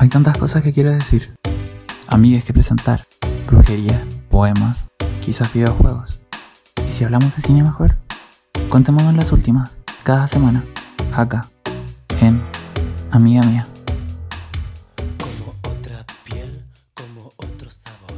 Hay tantas cosas que quiero decir. Amigas que presentar, brujería, poemas, quizás videojuegos. ¿Y si hablamos de cine mejor? Contémonos las últimas, cada semana, acá, en Amiga Mía. Como otra piel, como otro sabor.